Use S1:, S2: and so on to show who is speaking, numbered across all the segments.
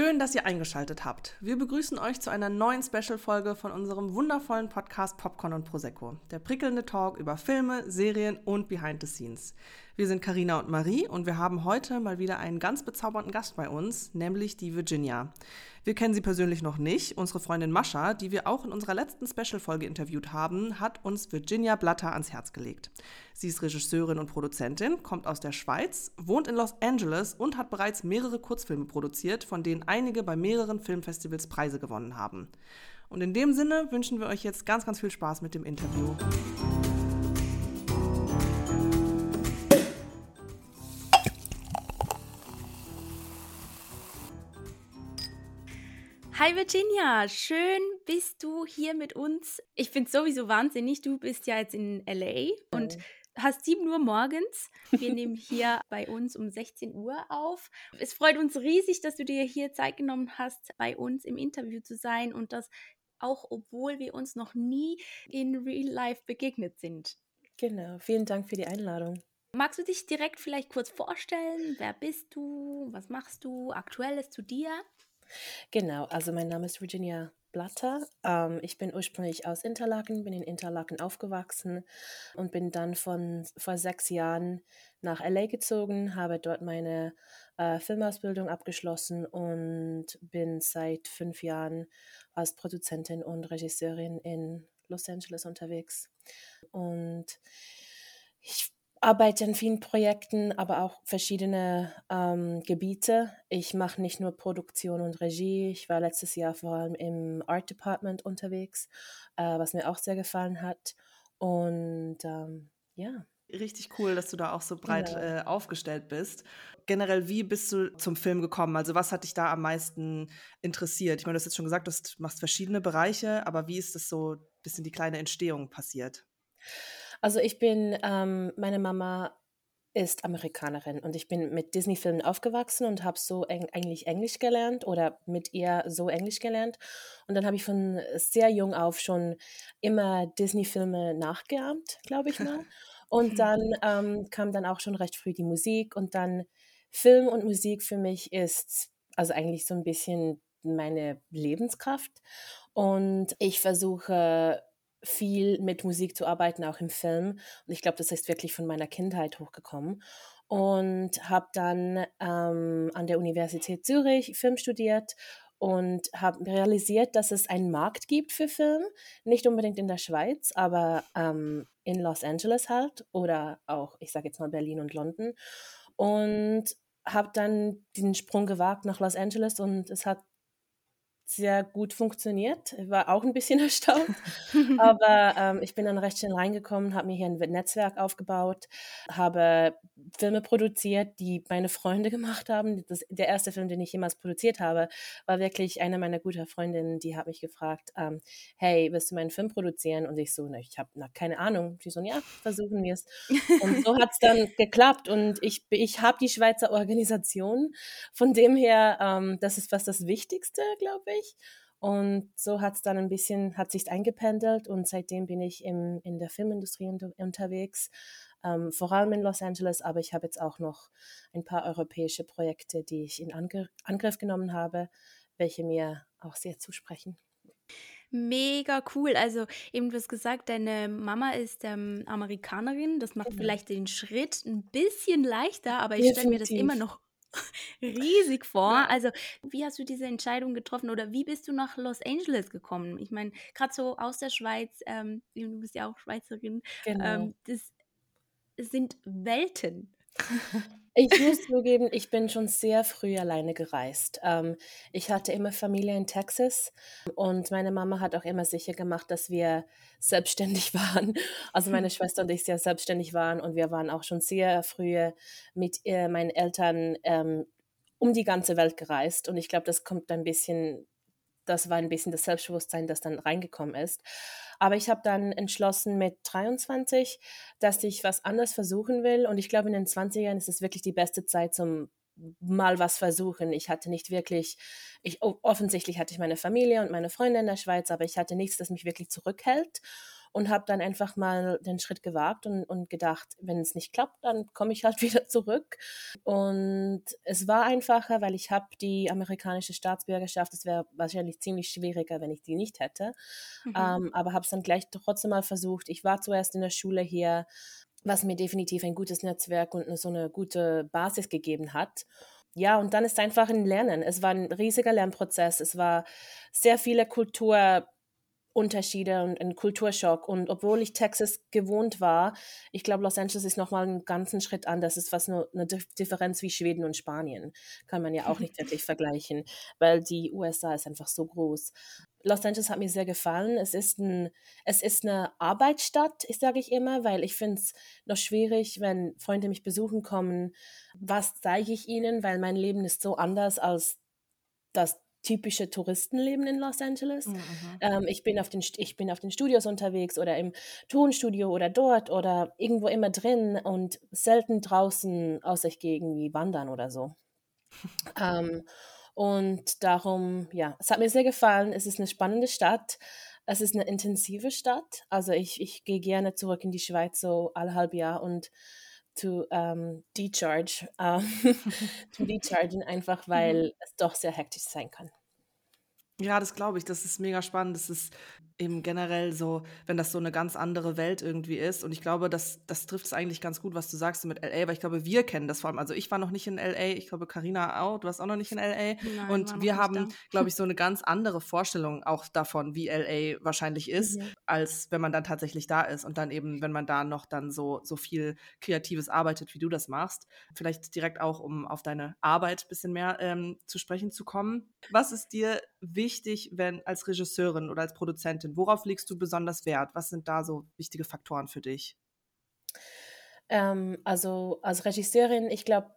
S1: Schön, dass ihr eingeschaltet habt. Wir begrüßen euch zu einer neuen Special-Folge von unserem wundervollen Podcast Popcorn und Prosecco. Der prickelnde Talk über Filme, Serien und Behind the Scenes. Wir sind Karina und Marie und wir haben heute mal wieder einen ganz bezaubernden Gast bei uns, nämlich die Virginia. Wir kennen sie persönlich noch nicht. Unsere Freundin Mascha, die wir auch in unserer letzten Special-Folge interviewt haben, hat uns Virginia Blatter ans Herz gelegt. Sie ist Regisseurin und Produzentin, kommt aus der Schweiz, wohnt in Los Angeles und hat bereits mehrere Kurzfilme produziert, von denen einige bei mehreren Filmfestivals Preise gewonnen haben. Und in dem Sinne wünschen wir euch jetzt ganz, ganz viel Spaß mit dem Interview.
S2: Hi Virginia, schön bist du hier mit uns. Ich finde es sowieso wahnsinnig, du bist ja jetzt in LA und hast 7 Uhr morgens. Wir nehmen hier bei uns um 16 Uhr auf. Es freut uns riesig, dass du dir hier Zeit genommen hast, bei uns im Interview zu sein und das auch, obwohl wir uns noch nie in Real Life begegnet sind.
S3: Genau, vielen Dank für die Einladung.
S2: Magst du dich direkt vielleicht kurz vorstellen? Wer bist du? Was machst du? Aktuelles zu dir?
S3: Genau, also mein Name ist Virginia Blatter. Ähm, ich bin ursprünglich aus Interlaken, bin in Interlaken aufgewachsen und bin dann von vor sechs Jahren nach LA gezogen, habe dort meine äh, Filmausbildung abgeschlossen und bin seit fünf Jahren als Produzentin und Regisseurin in Los Angeles unterwegs. Und ich arbeite an vielen Projekten, aber auch verschiedene ähm, Gebiete. Ich mache nicht nur Produktion und Regie. Ich war letztes Jahr vor allem im Art Department unterwegs, äh, was mir auch sehr gefallen hat. Und ähm, ja.
S1: Richtig cool, dass du da auch so breit genau. äh, aufgestellt bist. Generell, wie bist du zum Film gekommen? Also, was hat dich da am meisten interessiert? Ich meine, du hast jetzt schon gesagt, du machst verschiedene Bereiche, aber wie ist das so ein bisschen die kleine Entstehung passiert?
S3: Also ich bin, ähm, meine Mama ist Amerikanerin und ich bin mit Disney-Filmen aufgewachsen und habe so eng, eigentlich Englisch gelernt oder mit ihr so Englisch gelernt. Und dann habe ich von sehr jung auf schon immer Disney-Filme nachgeahmt, glaube ich mal. Und dann ähm, kam dann auch schon recht früh die Musik und dann Film und Musik für mich ist also eigentlich so ein bisschen meine Lebenskraft. Und ich versuche viel mit Musik zu arbeiten, auch im Film. Und ich glaube, das ist wirklich von meiner Kindheit hochgekommen. Und habe dann ähm, an der Universität Zürich Film studiert und habe realisiert, dass es einen Markt gibt für Film. Nicht unbedingt in der Schweiz, aber ähm, in Los Angeles halt oder auch, ich sage jetzt mal Berlin und London. Und habe dann den Sprung gewagt nach Los Angeles und es hat sehr gut funktioniert. Ich war auch ein bisschen erstaunt, aber ähm, ich bin dann recht schnell reingekommen, habe mir hier ein Netzwerk aufgebaut, habe Filme produziert, die meine Freunde gemacht haben. Das, der erste Film, den ich jemals produziert habe, war wirklich eine meiner guten Freundinnen, die hat mich gefragt, ähm, hey, willst du meinen Film produzieren? Und ich so, na, ich habe keine Ahnung. Die so, ja, versuchen wir es. Und so hat es dann geklappt und ich, ich habe die Schweizer Organisation. Von dem her, ähm, das ist fast das Wichtigste, glaube ich ich. Und so hat es dann ein bisschen, hat sich eingependelt und seitdem bin ich im, in der Filmindustrie unter, unterwegs, ähm, vor allem in Los Angeles, aber ich habe jetzt auch noch ein paar europäische Projekte, die ich in Angr Angriff genommen habe, welche mir auch sehr zusprechen.
S2: Mega cool. Also eben du hast gesagt, deine Mama ist ähm, Amerikanerin. Das macht genau. vielleicht den Schritt ein bisschen leichter, aber ich stelle mir das immer noch riesig vor. Ja. Also, wie hast du diese Entscheidung getroffen oder wie bist du nach Los Angeles gekommen? Ich meine, gerade so aus der Schweiz, ähm, du bist ja auch Schweizerin, genau. ähm, das sind Welten.
S3: Ich muss zugeben, ich bin schon sehr früh alleine gereist. Ähm, ich hatte immer Familie in Texas und meine Mama hat auch immer sicher gemacht, dass wir selbstständig waren. Also meine Schwester und ich sehr selbstständig waren und wir waren auch schon sehr früh mit äh, meinen Eltern ähm, um die ganze Welt gereist. Und ich glaube, das kommt ein bisschen, das war ein bisschen das Selbstbewusstsein, das dann reingekommen ist. Aber ich habe dann entschlossen mit 23, dass ich was anderes versuchen will. Und ich glaube, in den 20ern ist es wirklich die beste Zeit zum mal was versuchen. Ich hatte nicht wirklich, ich, offensichtlich hatte ich meine Familie und meine Freunde in der Schweiz, aber ich hatte nichts, das mich wirklich zurückhält. Und habe dann einfach mal den Schritt gewagt und, und gedacht, wenn es nicht klappt, dann komme ich halt wieder zurück. Und es war einfacher, weil ich habe die amerikanische Staatsbürgerschaft. Es wäre wahrscheinlich ziemlich schwieriger, wenn ich die nicht hätte. Mhm. Ähm, aber habe es dann gleich trotzdem mal versucht. Ich war zuerst in der Schule hier, was mir definitiv ein gutes Netzwerk und so eine gute Basis gegeben hat ja, und dann ist einfach ein Lernen. Es war ein riesiger Lernprozess. Es war sehr viele Kulturunterschiede und ein Kulturschock. Und obwohl ich Texas gewohnt war, ich glaube, Los Angeles ist nochmal einen ganzen Schritt anders. Es ist fast nur eine Differenz wie Schweden und Spanien. Kann man ja auch nicht wirklich vergleichen, weil die USA ist einfach so groß. Los Angeles hat mir sehr gefallen. Es ist, ein, es ist eine Arbeitsstadt, sage ich immer, weil ich finde es noch schwierig, wenn Freunde mich besuchen kommen, was zeige ich ihnen, weil mein Leben ist so anders als das typische Touristenleben in Los Angeles. Mhm. Ähm, ich, bin auf den, ich bin auf den Studios unterwegs oder im Tonstudio oder dort oder irgendwo immer drin und selten draußen, außer ich gehe irgendwie wandern oder so. ähm, und darum, ja, es hat mir sehr gefallen. Es ist eine spannende Stadt. Es ist eine intensive Stadt. Also ich, ich gehe gerne zurück in die Schweiz so alle halb Jahr und zu ähm, decharge, ähm, zu dechargen, einfach mhm. weil es doch sehr hektisch sein kann.
S1: Ja, das glaube ich. Das ist mega spannend. Das ist eben generell so, wenn das so eine ganz andere Welt irgendwie ist. Und ich glaube, das, das trifft es eigentlich ganz gut, was du sagst mit LA, weil ich glaube, wir kennen das vor allem. Also ich war noch nicht in LA, ich glaube, Karina auch, du warst auch noch nicht in LA. Nein, und wir haben, glaube ich, so eine ganz andere Vorstellung auch davon, wie LA wahrscheinlich ist, mhm. als wenn man dann tatsächlich da ist. Und dann eben, wenn man da noch dann so, so viel Kreatives arbeitet, wie du das machst. Vielleicht direkt auch, um auf deine Arbeit ein bisschen mehr ähm, zu sprechen zu kommen. Was ist dir wichtig, wenn als Regisseurin oder als Produzentin? Worauf legst du besonders Wert? Was sind da so wichtige Faktoren für dich?
S3: Ähm, also als Regisseurin, ich glaube,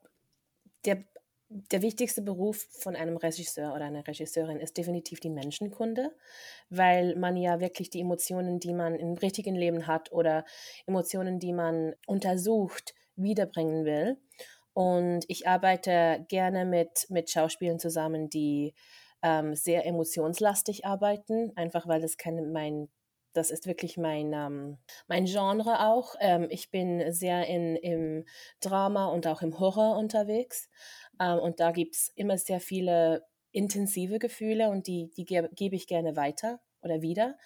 S3: der, der wichtigste Beruf von einem Regisseur oder einer Regisseurin ist definitiv die Menschenkunde, weil man ja wirklich die Emotionen, die man im richtigen Leben hat oder Emotionen, die man untersucht, wiederbringen will. Und ich arbeite gerne mit, mit Schauspielern zusammen, die ähm, sehr emotionslastig arbeiten, einfach weil das kein, mein das ist wirklich mein, ähm, mein Genre auch. Ähm, ich bin sehr in, im Drama und auch im Horror unterwegs. Ähm, und da gibt es immer sehr viele intensive Gefühle und die, die gebe geb ich gerne weiter oder wieder.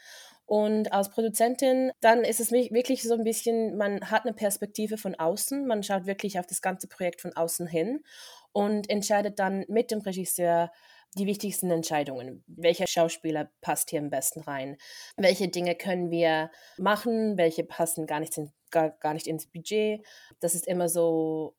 S3: Und als Produzentin, dann ist es wirklich so ein bisschen, man hat eine Perspektive von außen, man schaut wirklich auf das ganze Projekt von außen hin und entscheidet dann mit dem Regisseur, die wichtigsten Entscheidungen. Welcher Schauspieler passt hier am besten rein? Welche Dinge können wir machen? Welche passen gar nicht, in, gar, gar nicht ins Budget? Das ist immer so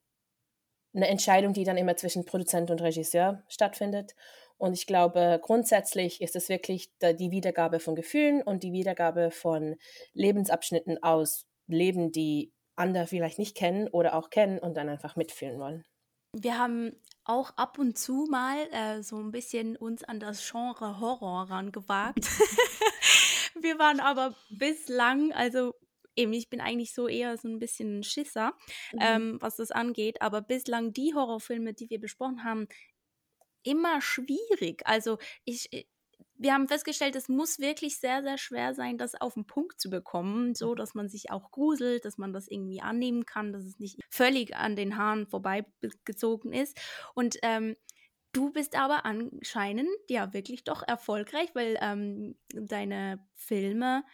S3: eine Entscheidung, die dann immer zwischen Produzent und Regisseur stattfindet. Und ich glaube, grundsätzlich ist es wirklich die Wiedergabe von Gefühlen und die Wiedergabe von Lebensabschnitten aus Leben, die andere vielleicht nicht kennen oder auch kennen und dann einfach mitfühlen wollen.
S2: Wir haben auch ab und zu mal äh, so ein bisschen uns an das Genre Horror rangewagt. wir waren aber bislang, also eben, ich bin eigentlich so eher so ein bisschen ein Schisser, mhm. ähm, was das angeht, aber bislang die Horrorfilme, die wir besprochen haben, immer schwierig. Also ich, wir haben festgestellt, es muss wirklich sehr, sehr schwer sein, das auf den Punkt zu bekommen, so dass man sich auch gruselt, dass man das irgendwie annehmen kann, dass es nicht völlig an den Haaren vorbeigezogen ist. Und ähm, du bist aber anscheinend ja wirklich doch erfolgreich, weil ähm, deine Filme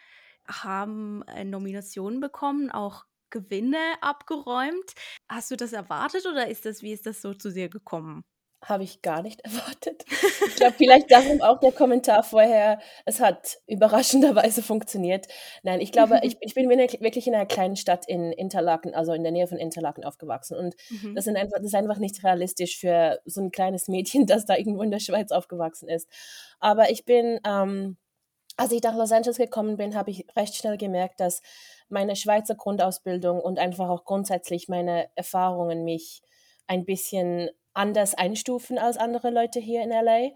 S2: haben äh, Nominationen bekommen, auch Gewinne abgeräumt. Hast du das erwartet oder ist das, wie ist das so zu dir gekommen?
S3: Habe ich gar nicht erwartet. Ich glaube, vielleicht darum auch der Kommentar vorher, es hat überraschenderweise funktioniert. Nein, ich glaube, ich, ich bin wirklich in einer kleinen Stadt in Interlaken, also in der Nähe von Interlaken aufgewachsen. Und mhm. das, einfach, das ist einfach nicht realistisch für so ein kleines Mädchen, das da irgendwo in der Schweiz aufgewachsen ist. Aber ich bin, ähm, als ich nach Los Angeles gekommen bin, habe ich recht schnell gemerkt, dass meine Schweizer Grundausbildung und einfach auch grundsätzlich meine Erfahrungen mich ein bisschen anders einstufen als andere Leute hier in LA.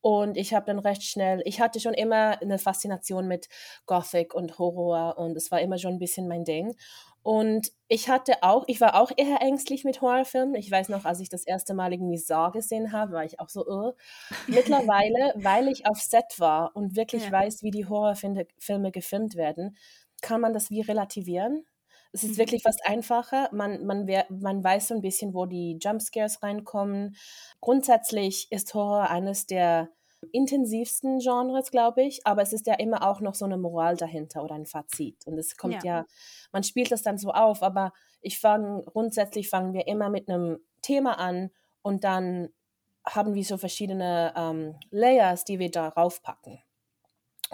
S3: Und ich habe dann recht schnell, ich hatte schon immer eine Faszination mit Gothic und Horror und es war immer schon ein bisschen mein Ding. Und ich hatte auch, ich war auch eher ängstlich mit Horrorfilmen. Ich weiß noch, als ich das erste Mal irgendwie Saw gesehen habe, war ich auch so, uh. Mittlerweile, weil ich auf Set war und wirklich ja. weiß, wie die Horrorfilme gefilmt werden, kann man das wie relativieren. Es ist mhm. wirklich was einfacher. Man, man, man weiß so ein bisschen, wo die Jumpscares reinkommen. Grundsätzlich ist Horror eines der intensivsten Genres, glaube ich, aber es ist ja immer auch noch so eine Moral dahinter oder ein Fazit. Und es kommt ja, ja man spielt das dann so auf, aber ich fange, grundsätzlich fangen wir immer mit einem Thema an und dann haben wir so verschiedene ähm, Layers, die wir darauf packen.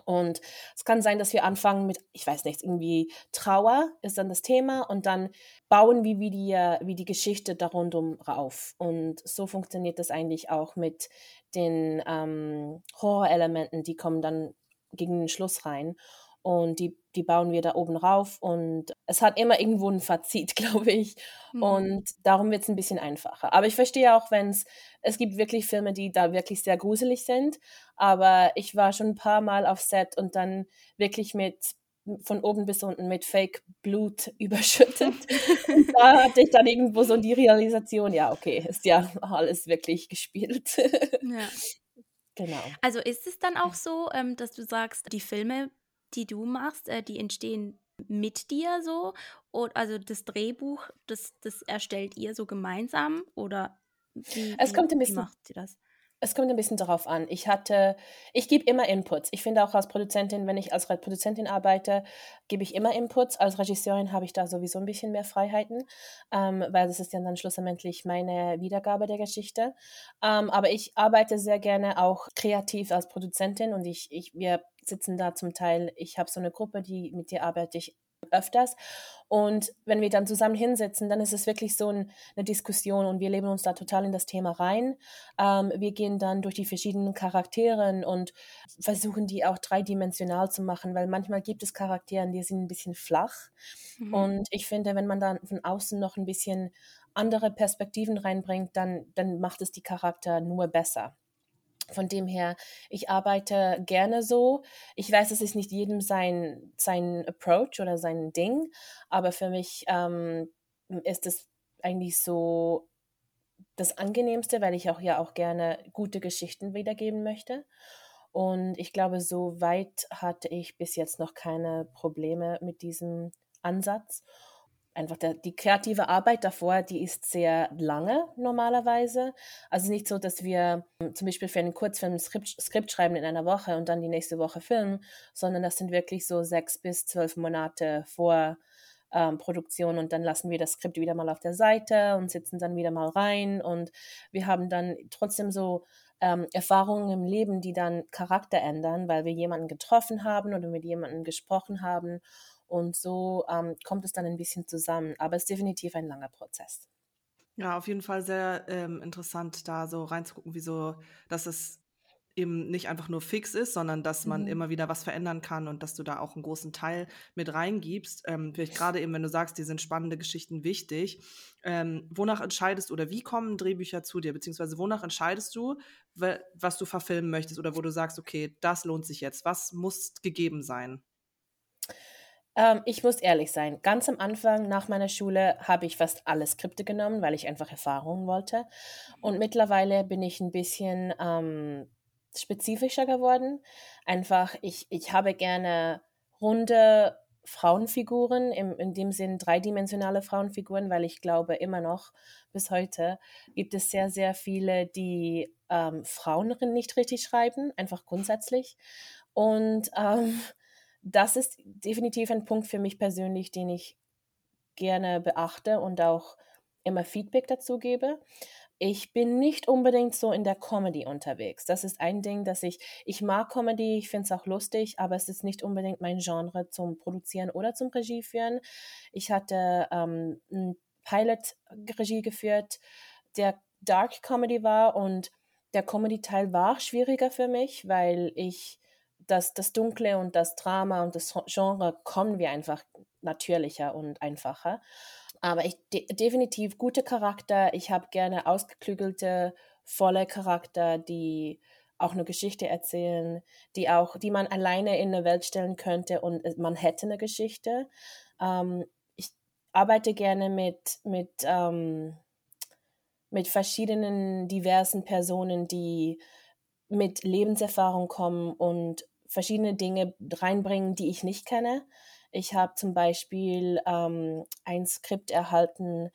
S3: Und es kann sein, dass wir anfangen mit, ich weiß nicht, irgendwie Trauer ist dann das Thema und dann bauen wir wie die, wie die Geschichte darunter auf. Und so funktioniert das eigentlich auch mit den ähm, Horrorelementen, die kommen dann gegen den Schluss rein und die, die bauen wir da oben rauf und es hat immer irgendwo ein Fazit, glaube ich. Mhm. Und darum wird es ein bisschen einfacher. Aber ich verstehe auch, wenn es, es gibt wirklich Filme, die da wirklich sehr gruselig sind, aber ich war schon ein paar Mal auf Set und dann wirklich mit von oben bis unten mit Fake Blut überschüttet. und da hatte ich dann irgendwo so die Realisation, ja, okay, ist ja alles wirklich gespielt. ja.
S2: Genau. Also ist es dann auch so, ähm, dass du sagst, die Filme die du machst, äh, die entstehen mit dir so? Und also das Drehbuch, das, das erstellt ihr so gemeinsam? Oder
S3: wie, es kommt ein bisschen, wie macht sie das? Es kommt ein bisschen darauf an. Ich hatte, ich gebe immer Inputs. Ich finde auch als Produzentin, wenn ich als Produzentin arbeite, gebe ich immer Inputs. Als Regisseurin habe ich da sowieso ein bisschen mehr Freiheiten, ähm, weil das ist ja dann schlussendlich meine Wiedergabe der Geschichte. Ähm, aber ich arbeite sehr gerne auch kreativ als Produzentin und ich, ich, wir sitzen da zum Teil, ich habe so eine Gruppe, die mit dir arbeite ich öfters. Und wenn wir dann zusammen hinsetzen, dann ist es wirklich so ein, eine Diskussion und wir leben uns da total in das Thema rein. Ähm, wir gehen dann durch die verschiedenen Charakteren und versuchen die auch dreidimensional zu machen, weil manchmal gibt es Charaktere, die sind ein bisschen flach. Mhm. Und ich finde, wenn man dann von außen noch ein bisschen andere Perspektiven reinbringt, dann, dann macht es die Charakter nur besser. Von dem her, ich arbeite gerne so. Ich weiß, es ist nicht jedem sein, sein Approach oder sein Ding, aber für mich ähm, ist es eigentlich so das Angenehmste, weil ich auch ja auch gerne gute Geschichten wiedergeben möchte. Und ich glaube, so weit hatte ich bis jetzt noch keine Probleme mit diesem Ansatz einfach der, die kreative Arbeit davor, die ist sehr lange normalerweise. Also nicht so, dass wir ähm, zum Beispiel für einen Kurzfilm ein Skript, Skript schreiben in einer Woche und dann die nächste Woche filmen, sondern das sind wirklich so sechs bis zwölf Monate vor ähm, Produktion und dann lassen wir das Skript wieder mal auf der Seite und sitzen dann wieder mal rein und wir haben dann trotzdem so ähm, Erfahrungen im Leben, die dann Charakter ändern, weil wir jemanden getroffen haben oder mit jemandem gesprochen haben und so ähm, kommt es dann ein bisschen zusammen. Aber es ist definitiv ein langer Prozess.
S1: Ja, auf jeden Fall sehr ähm, interessant, da so reinzugucken, wieso, dass es eben nicht einfach nur fix ist, sondern dass man mhm. immer wieder was verändern kann und dass du da auch einen großen Teil mit reingibst. Ähm, vielleicht gerade eben, wenn du sagst, die sind spannende Geschichten wichtig. Ähm, wonach entscheidest du oder wie kommen Drehbücher zu dir? Beziehungsweise wonach entscheidest du, was du verfilmen möchtest oder wo du sagst, okay, das lohnt sich jetzt. Was muss gegeben sein?
S3: Ähm, ich muss ehrlich sein, ganz am Anfang nach meiner Schule habe ich fast alle Skripte genommen, weil ich einfach Erfahrungen wollte. Und mittlerweile bin ich ein bisschen ähm, spezifischer geworden. Einfach, ich, ich habe gerne runde Frauenfiguren, im, in dem Sinn dreidimensionale Frauenfiguren, weil ich glaube immer noch bis heute gibt es sehr, sehr viele, die ähm, Frauen nicht richtig schreiben, einfach grundsätzlich. Und ähm, das ist definitiv ein Punkt für mich persönlich, den ich gerne beachte und auch immer Feedback dazu gebe. Ich bin nicht unbedingt so in der Comedy unterwegs. Das ist ein Ding, dass ich, ich mag Comedy, ich finde es auch lustig, aber es ist nicht unbedingt mein Genre zum Produzieren oder zum Regie führen. Ich hatte ähm, ein Pilot-Regie geführt, der Dark Comedy war und der Comedy-Teil war schwieriger für mich, weil ich das, das Dunkle und das Drama und das Genre kommen wir einfach natürlicher und einfacher. Aber ich de definitiv gute Charakter. Ich habe gerne ausgeklügelte, volle Charakter, die auch eine Geschichte erzählen, die auch, die man alleine in eine Welt stellen könnte und man hätte eine Geschichte. Ähm, ich arbeite gerne mit, mit, ähm, mit verschiedenen diversen Personen, die mit Lebenserfahrung kommen und verschiedene Dinge reinbringen, die ich nicht kenne. Ich habe zum Beispiel ähm, ein Skript erhalten,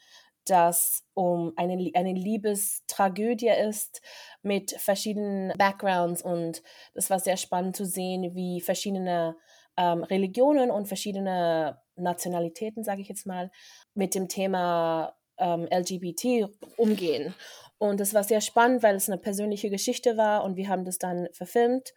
S3: das um eine, eine Liebestragödie ist mit verschiedenen Backgrounds und das war sehr spannend zu sehen, wie verschiedene ähm, Religionen und verschiedene Nationalitäten, sage ich jetzt mal, mit dem Thema ähm, LGBT umgehen. Und das war sehr spannend, weil es eine persönliche Geschichte war und wir haben das dann verfilmt.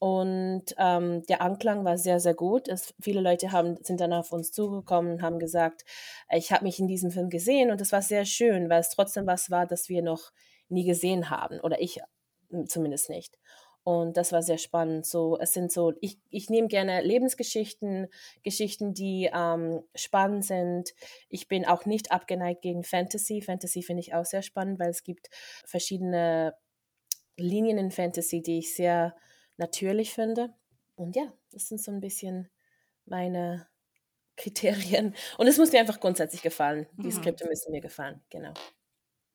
S3: Und ähm, der Anklang war sehr, sehr gut. Es, viele Leute haben, sind dann auf uns zugekommen und haben gesagt, ich habe mich in diesem Film gesehen und das war sehr schön, weil es trotzdem was war, das wir noch nie gesehen haben oder ich hm, zumindest nicht. Und das war sehr spannend. So, es sind so, ich, ich nehme gerne Lebensgeschichten, Geschichten, die ähm, spannend sind. Ich bin auch nicht abgeneigt gegen Fantasy. Fantasy finde ich auch sehr spannend, weil es gibt verschiedene Linien in Fantasy, die ich sehr natürlich finde. Und ja, das sind so ein bisschen meine Kriterien. Und es muss mir einfach grundsätzlich gefallen. Die mhm. Skripte müssen mir gefallen, genau.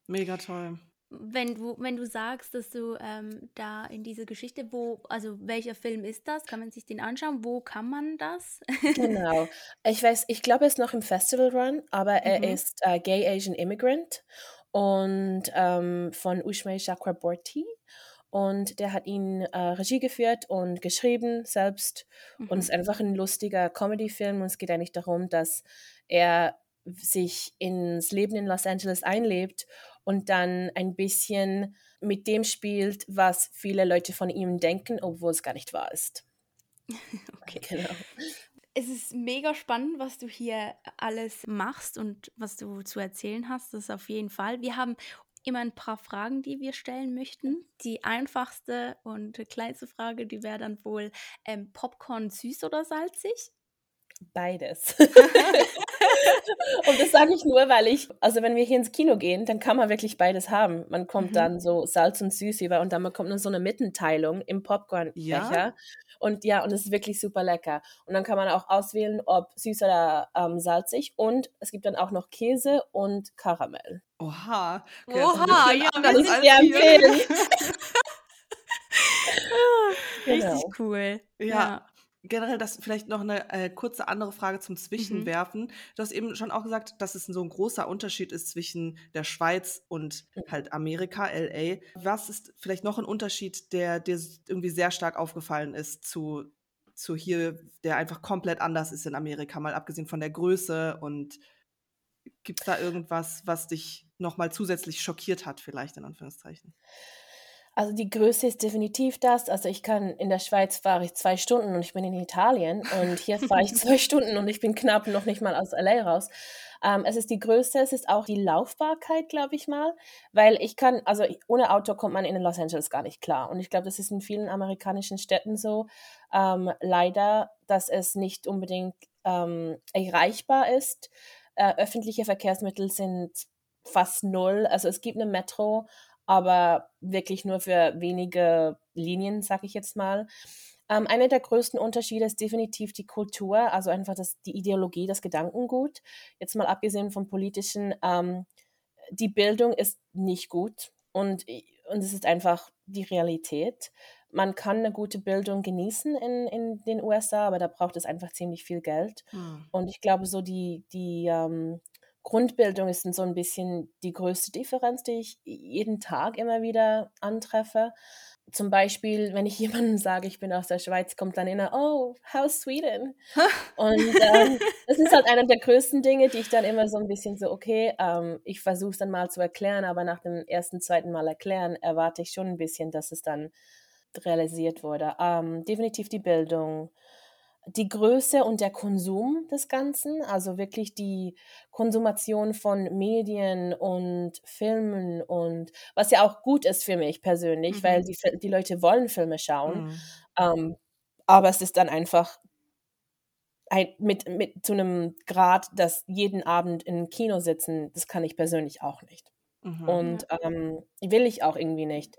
S1: Mega toll
S2: wenn du, wenn du sagst, dass du ähm, da in diese Geschichte, wo, also welcher Film ist das? Kann man sich den anschauen? Wo kann man das?
S3: genau. Ich weiß, ich glaube, er ist noch im Festival Run, aber er mhm. ist äh, Gay Asian Immigrant und ähm, von Ushmay Chakraborty. Und der hat ihn äh, Regie geführt und geschrieben selbst. Mhm. Und es ist einfach ein lustiger Comedy-Film. Und es geht eigentlich darum, dass er sich ins Leben in Los Angeles einlebt und dann ein bisschen mit dem spielt, was viele Leute von ihm denken, obwohl es gar nicht wahr ist.
S2: okay, genau. Es ist mega spannend, was du hier alles machst und was du zu erzählen hast. Das ist auf jeden Fall. Wir haben immer ein paar Fragen, die wir stellen möchten. Die einfachste und kleinste Frage, die wäre dann wohl ähm, Popcorn süß oder salzig?
S3: Beides. und das sage ich nur, weil ich, also wenn wir hier ins Kino gehen, dann kann man wirklich beides haben. Man kommt mhm. dann so Salz und Süß über und dann bekommt man so eine Mittenteilung im Popcornbecher. Ja? Und ja, und es ist wirklich super lecker. Und dann kann man auch auswählen, ob süß oder ähm, salzig. Und es gibt dann auch noch Käse und Karamell.
S1: Oha.
S2: Okay, Oha, ja,
S3: das ist sehr empfehlen.
S2: Richtig genau. cool.
S1: Ja. ja generell das vielleicht noch eine äh, kurze andere Frage zum mhm. Zwischenwerfen. Mhm. Du hast eben schon auch gesagt, dass es so ein großer Unterschied ist zwischen der Schweiz und halt Amerika, LA. Was ist vielleicht noch ein Unterschied, der dir irgendwie sehr stark aufgefallen ist zu, zu hier, der einfach komplett anders ist in Amerika, mal abgesehen von der Größe und gibt es da irgendwas, was dich nochmal zusätzlich schockiert hat, vielleicht in Anführungszeichen?
S3: Also die Größe ist definitiv das. Also ich kann in der Schweiz fahre ich zwei Stunden und ich bin in Italien und hier fahre ich zwei Stunden und ich bin knapp noch nicht mal aus LA raus. Ähm, es ist die Größe, es ist auch die Laufbarkeit, glaube ich mal, weil ich kann, also ohne Auto kommt man in Los Angeles gar nicht klar. Und ich glaube, das ist in vielen amerikanischen Städten so, ähm, leider, dass es nicht unbedingt ähm, erreichbar ist. Äh, öffentliche Verkehrsmittel sind fast null. Also es gibt eine Metro, aber wirklich nur für wenige Linien, sag ich jetzt mal. Ähm, einer der größten Unterschiede ist definitiv die Kultur, also einfach das, die Ideologie, das Gedankengut. Jetzt mal abgesehen vom politischen, ähm, die Bildung ist nicht gut und, und es ist einfach die Realität. Man kann eine gute Bildung genießen in, in den USA, aber da braucht es einfach ziemlich viel Geld. Hm. Und ich glaube, so die, die ähm, Grundbildung ist so ein bisschen die größte Differenz, die ich jeden Tag immer wieder antreffe. Zum Beispiel, wenn ich jemandem sage, ich bin aus der Schweiz, kommt dann immer, oh, how Sweden? Und ähm, das ist halt einer der größten Dinge, die ich dann immer so ein bisschen so, okay, ähm, ich versuche es dann mal zu erklären, aber nach dem ersten, zweiten Mal erklären, erwarte ich schon ein bisschen, dass es dann realisiert wurde. Ähm, definitiv die Bildung, die Größe und der Konsum des Ganzen, also wirklich die Konsumation von Medien und Filmen und was ja auch gut ist für mich persönlich, mhm. weil die, die Leute wollen Filme schauen, mhm. ähm, aber es ist dann einfach ein, mit, mit zu einem Grad, dass jeden Abend im Kino sitzen, das kann ich persönlich auch nicht. Mhm. Und ähm, will ich auch irgendwie nicht.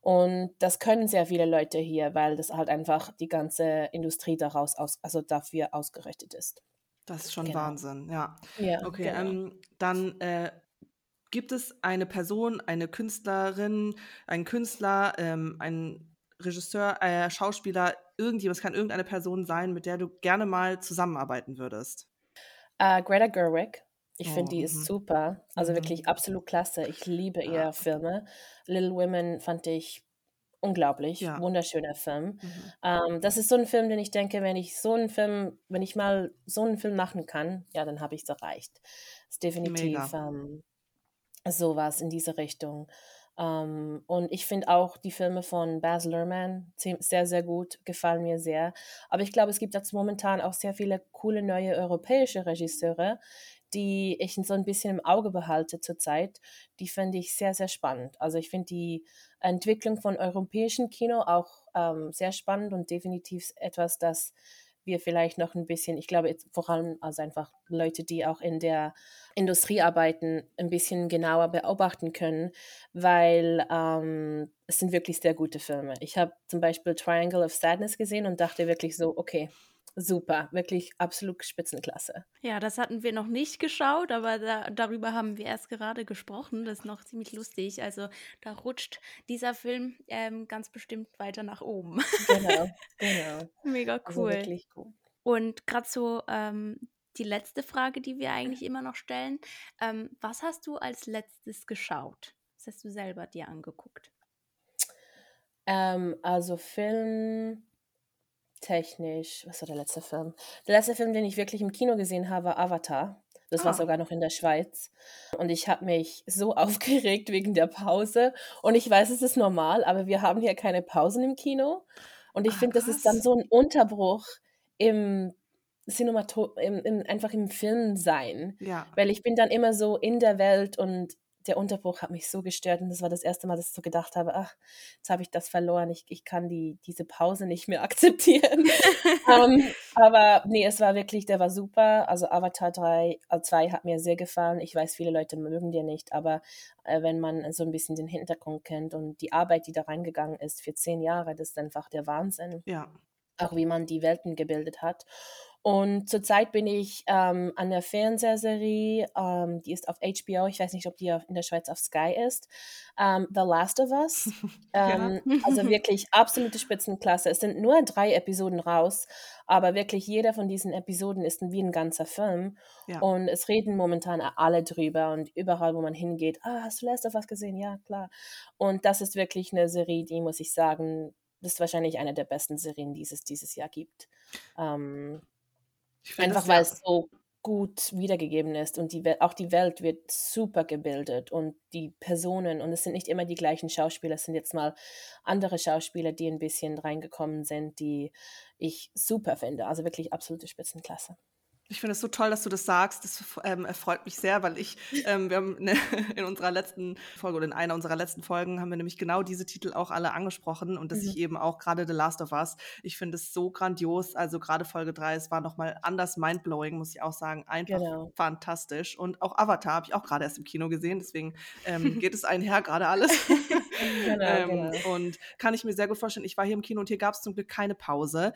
S3: Und das können sehr viele Leute hier, weil das halt einfach die ganze Industrie daraus aus, also dafür ausgerichtet ist.
S1: Das ist schon genau. Wahnsinn, ja.
S3: Ja.
S1: Okay, genau. ähm, dann äh, gibt es eine Person, eine Künstlerin, einen Künstler, ähm, ein Regisseur, äh, Schauspieler, irgendjemand, es kann irgendeine Person sein, mit der du gerne mal zusammenarbeiten würdest?
S3: Uh, Greta Gerwig. Ich oh, finde, die ist mhm. super. Also mhm. wirklich absolut klasse. Ich liebe ja. ihre Filme. Little Women fand ich unglaublich. Ja. Wunderschöner Film. Mhm. Ähm, das ist so ein Film, den ich denke, wenn ich so einen Film, wenn ich mal so einen Film machen kann, ja, dann habe ich es erreicht. Das ist definitiv ähm, sowas in diese Richtung. Um, ähm, und ich finde auch die Filme von Baz Luhrmann sehr, sehr gut, gefallen mir sehr. Aber ich glaube, es gibt jetzt momentan auch sehr viele coole neue europäische Regisseure, die ich so ein bisschen im Auge behalte zurzeit. Die finde ich sehr, sehr spannend. Also ich finde die Entwicklung von europäischem Kino auch ähm, sehr spannend und definitiv etwas, das wir vielleicht noch ein bisschen, ich glaube vor allem also einfach Leute, die auch in der Industrie arbeiten, ein bisschen genauer beobachten können, weil ähm, es sind wirklich sehr gute Filme. Ich habe zum Beispiel Triangle of Sadness gesehen und dachte wirklich so, okay, super, wirklich absolut Spitzenklasse.
S2: Ja, das hatten wir noch nicht geschaut, aber da, darüber haben wir erst gerade gesprochen. Das ist noch ziemlich lustig. Also da rutscht dieser Film ähm, ganz bestimmt weiter nach oben.
S3: Genau, genau.
S2: Mega also cool. Also wirklich cool. Und gerade so ähm, die letzte Frage, die wir eigentlich immer noch stellen. Ähm, was hast du als letztes geschaut? Was hast du selber dir angeguckt?
S3: Ähm, also Film technisch, was war der letzte Film? Der letzte Film, den ich wirklich im Kino gesehen habe, war Avatar. Das ah. war sogar noch in der Schweiz. Und ich habe mich so aufgeregt wegen der Pause. Und ich weiß, es ist normal, aber wir haben hier keine Pausen im Kino. Und ich ah, finde, das ist dann so ein Unterbruch im Cinemato im, im, einfach im Film sein. Ja. Weil ich bin dann immer so in der Welt und der Unterbruch hat mich so gestört und das war das erste Mal, dass ich so gedacht habe, ach, jetzt habe ich das verloren, ich, ich kann die, diese Pause nicht mehr akzeptieren. um, ähm, aber nee, es war wirklich, der war super. Also Avatar 3, 2 äh, hat mir sehr gefallen. Ich weiß, viele Leute mögen den nicht, aber äh, wenn man so ein bisschen den Hintergrund kennt und die Arbeit, die da reingegangen ist für zehn Jahre, das ist einfach der Wahnsinn.
S1: Ja.
S3: Auch wie man die Welten gebildet hat. Und zurzeit bin ich ähm, an der Fernsehserie, ähm, die ist auf HBO, ich weiß nicht, ob die in der Schweiz auf Sky ist, ähm, The Last of Us. Ähm, ja. Also wirklich absolute Spitzenklasse. Es sind nur drei Episoden raus, aber wirklich jeder von diesen Episoden ist wie ein ganzer Film. Ja. Und es reden momentan alle drüber und überall, wo man hingeht, ah, hast du Last of Us gesehen? Ja, klar. Und das ist wirklich eine Serie, die, muss ich sagen, das ist wahrscheinlich eine der besten Serien, die es dieses Jahr gibt. Einfach weil es so gut wiedergegeben ist und die, auch die Welt wird super gebildet und die Personen und es sind nicht immer die gleichen Schauspieler, es sind jetzt mal andere Schauspieler, die ein bisschen reingekommen sind, die ich super finde. Also wirklich absolute Spitzenklasse.
S1: Ich finde es so toll, dass du das sagst. Das ähm, erfreut mich sehr, weil ich, ähm, wir haben ne, in unserer letzten Folge oder in einer unserer letzten Folgen haben wir nämlich genau diese Titel auch alle angesprochen und dass mhm. ich eben auch gerade The Last of Us, ich finde es so grandios. Also gerade Folge 3, es war nochmal anders mindblowing, muss ich auch sagen. Einfach genau. fantastisch. Und auch Avatar habe ich auch gerade erst im Kino gesehen, deswegen ähm, geht es einher gerade alles. genau, ähm, genau. Und kann ich mir sehr gut vorstellen, ich war hier im Kino und hier gab es zum Glück keine Pause.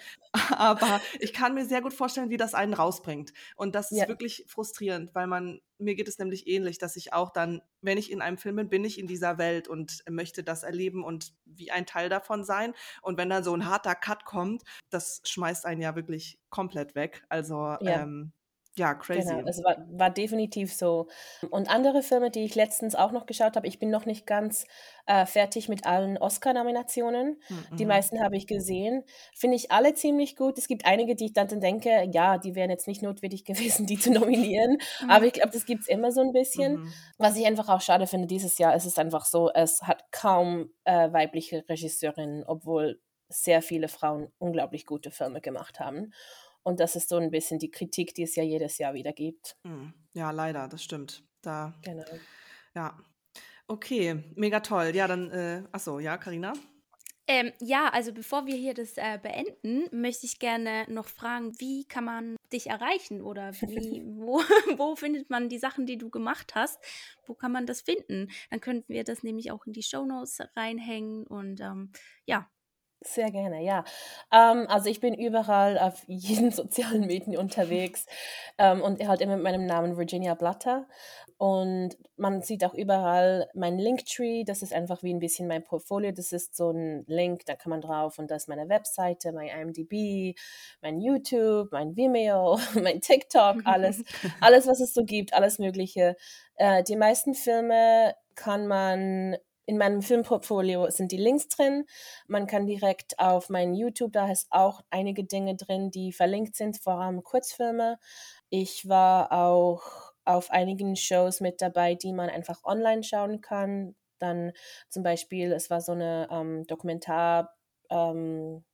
S1: Aber ich kann mir sehr gut vorstellen, wie das einen rausbringt bringt. Und das ist ja. wirklich frustrierend, weil man, mir geht es nämlich ähnlich, dass ich auch dann, wenn ich in einem Film bin, bin ich in dieser Welt und möchte das erleben und wie ein Teil davon sein. Und wenn dann so ein harter Cut kommt, das schmeißt einen ja wirklich komplett weg. Also ja. ähm, ja, crazy.
S3: Genau, es war, war definitiv so. Und andere Filme, die ich letztens auch noch geschaut habe, ich bin noch nicht ganz äh, fertig mit allen Oscar-Nominationen. Mhm. Die meisten habe ich gesehen. Finde ich alle ziemlich gut. Es gibt einige, die ich dann denke, ja, die wären jetzt nicht notwendig gewesen, die zu nominieren. Mhm. Aber ich glaube, das gibt es immer so ein bisschen. Mhm. Was ich einfach auch schade finde, dieses Jahr ist es einfach so, es hat kaum äh, weibliche Regisseurinnen, obwohl sehr viele Frauen unglaublich gute Filme gemacht haben. Und das ist so ein bisschen die Kritik, die es ja jedes Jahr wieder gibt.
S1: Hm. Ja, leider, das stimmt. Da.
S3: Genau.
S1: Ja. Okay, mega toll. Ja, dann, äh, achso, ja, Karina.
S2: Ähm, ja, also bevor wir hier das äh, beenden, möchte ich gerne noch fragen, wie kann man dich erreichen oder wie, wo, wo findet man die Sachen, die du gemacht hast? Wo kann man das finden? Dann könnten wir das nämlich auch in die Shownotes reinhängen und ähm, ja,
S3: Sehr gerne, ja. Ähm, also ich bin überall auf jeden sozialen Medien unterwegs ähm, und halt immer mit meinem Namen Virginia Blatter. Und man sieht auch überall mein Linktree. Das ist einfach wie ein bisschen mein Portfolio. Das ist so ein Link, da kann man drauf und das ist meine Webseite, mein IMDb, mein YouTube, mein Vimeo, mein TikTok, alles, alles, was es so gibt, alles Mögliche. Äh, die meisten Filme kann man in meinem Filmportfolio sind die Links drin. Man kann direkt auf mein YouTube, da ist auch einige Dinge drin, die verlinkt sind, vor allem Kurzfilme. Ich war auch auf einigen Shows mit dabei, die man einfach online schauen kann. Dann zum Beispiel, es war so eine ähm, Dokumentar- ähm.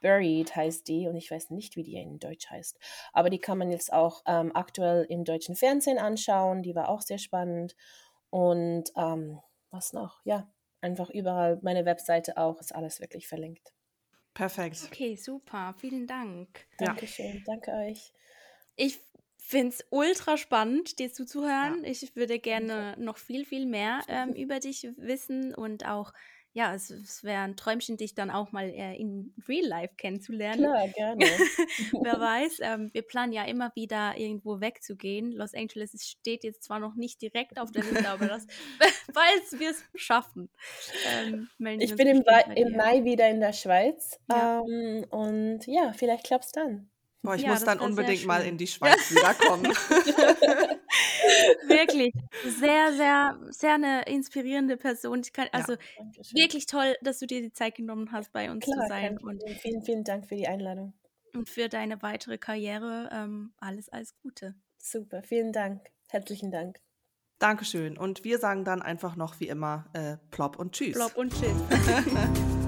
S3: Buried heißt die und ich weiß nicht, wie die in Deutsch heißt. Aber die kann man jetzt auch ähm, aktuell im deutschen Fernsehen anschauen. Die war auch sehr spannend. Und ähm, was noch? Ja, einfach überall, meine Webseite auch, ist alles wirklich verlinkt.
S1: Perfekt.
S2: Okay, super. Vielen Dank.
S3: Dankeschön. Ja. Danke euch.
S2: Ich finde es ultra spannend, dir zuzuhören. Ja. Ich würde gerne noch viel, viel mehr ähm, über dich wissen und auch ja, es, es wäre ein Träumchen, dich dann auch mal äh, in Real Life kennenzulernen.
S3: Klar, gerne.
S2: Wer weiß, ähm, wir planen ja immer wieder irgendwo wegzugehen. Los Angeles steht jetzt zwar noch nicht direkt auf der Liste, aber das, falls wir es schaffen.
S3: Ähm, ich bin im, im, Mai wieder in der Schweiz ja. ähm, und ja, vielleicht klappt es dann.
S1: Boah, ich ja, muss dann unbedingt mal in die Schweiz wiederkommen.
S2: wirklich, sehr, sehr, sehr eine inspirierende Person. Kann, also ja, wirklich toll, dass du dir die Zeit genommen hast, bei uns Klar, zu sein.
S3: Und vielen, vielen Dank für die Einladung.
S2: Und für deine weitere Karriere ähm, alles, alles Gute.
S3: Super, vielen Dank. Herzlichen Dank.
S1: Dankeschön. Und wir sagen dann einfach noch wie immer äh, plopp und tschüss.
S2: Plopp und tschüss.